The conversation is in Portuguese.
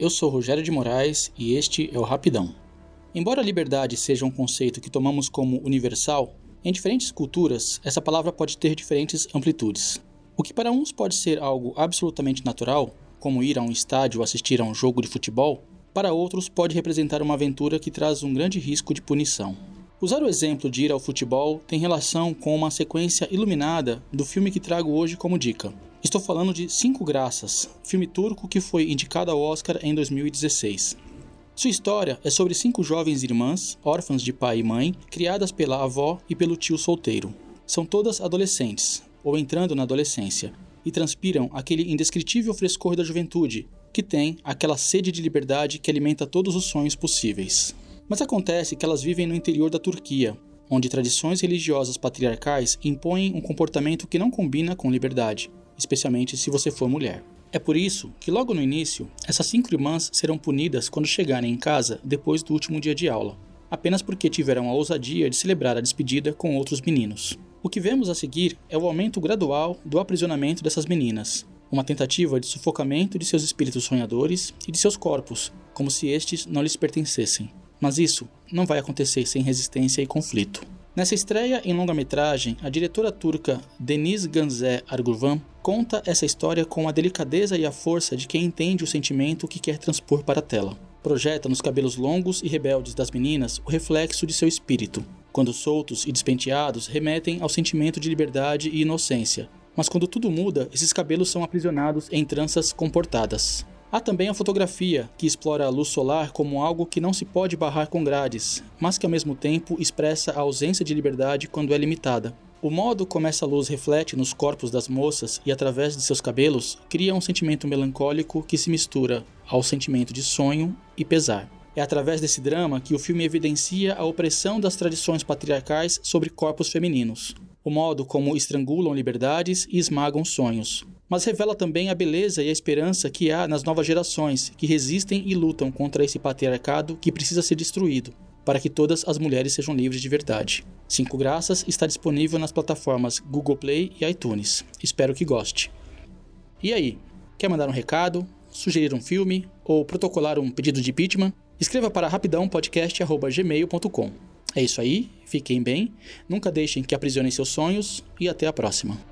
Eu sou Rogério de Moraes e este é o Rapidão. Embora a liberdade seja um conceito que tomamos como universal, em diferentes culturas essa palavra pode ter diferentes amplitudes. O que para uns pode ser algo absolutamente natural, como ir a um estádio assistir a um jogo de futebol, para outros pode representar uma aventura que traz um grande risco de punição. Usar o exemplo de ir ao futebol tem relação com uma sequência iluminada do filme que trago hoje como dica. Estou falando de Cinco Graças, filme turco que foi indicado ao Oscar em 2016. Sua história é sobre cinco jovens irmãs, órfãs de pai e mãe, criadas pela avó e pelo tio solteiro. São todas adolescentes, ou entrando na adolescência, e transpiram aquele indescritível frescor da juventude, que tem aquela sede de liberdade que alimenta todos os sonhos possíveis. Mas acontece que elas vivem no interior da Turquia, onde tradições religiosas patriarcais impõem um comportamento que não combina com liberdade, especialmente se você for mulher. É por isso que, logo no início, essas cinco irmãs serão punidas quando chegarem em casa depois do último dia de aula, apenas porque tiveram a ousadia de celebrar a despedida com outros meninos. O que vemos a seguir é o aumento gradual do aprisionamento dessas meninas, uma tentativa de sufocamento de seus espíritos sonhadores e de seus corpos, como se estes não lhes pertencessem. Mas isso não vai acontecer sem resistência e conflito. Nessa estreia em longa-metragem, a diretora turca Deniz Ganze Arguvan conta essa história com a delicadeza e a força de quem entende o sentimento que quer transpor para a tela. Projeta nos cabelos longos e rebeldes das meninas o reflexo de seu espírito. Quando soltos e despenteados, remetem ao sentimento de liberdade e inocência. Mas quando tudo muda, esses cabelos são aprisionados em tranças comportadas. Há também a fotografia, que explora a luz solar como algo que não se pode barrar com grades, mas que ao mesmo tempo expressa a ausência de liberdade quando é limitada. O modo como essa luz reflete nos corpos das moças e através de seus cabelos cria um sentimento melancólico que se mistura ao sentimento de sonho e pesar. É através desse drama que o filme evidencia a opressão das tradições patriarcais sobre corpos femininos, o modo como estrangulam liberdades e esmagam sonhos, mas revela também a beleza e a esperança que há nas novas gerações que resistem e lutam contra esse patriarcado que precisa ser destruído, para que todas as mulheres sejam livres de verdade. Cinco Graças está disponível nas plataformas Google Play e iTunes. Espero que goste. E aí, quer mandar um recado, sugerir um filme ou protocolar um pedido de impeachment? Escreva para rapidãopodcast.gmail.com. É isso aí, fiquem bem, nunca deixem que aprisionem seus sonhos e até a próxima.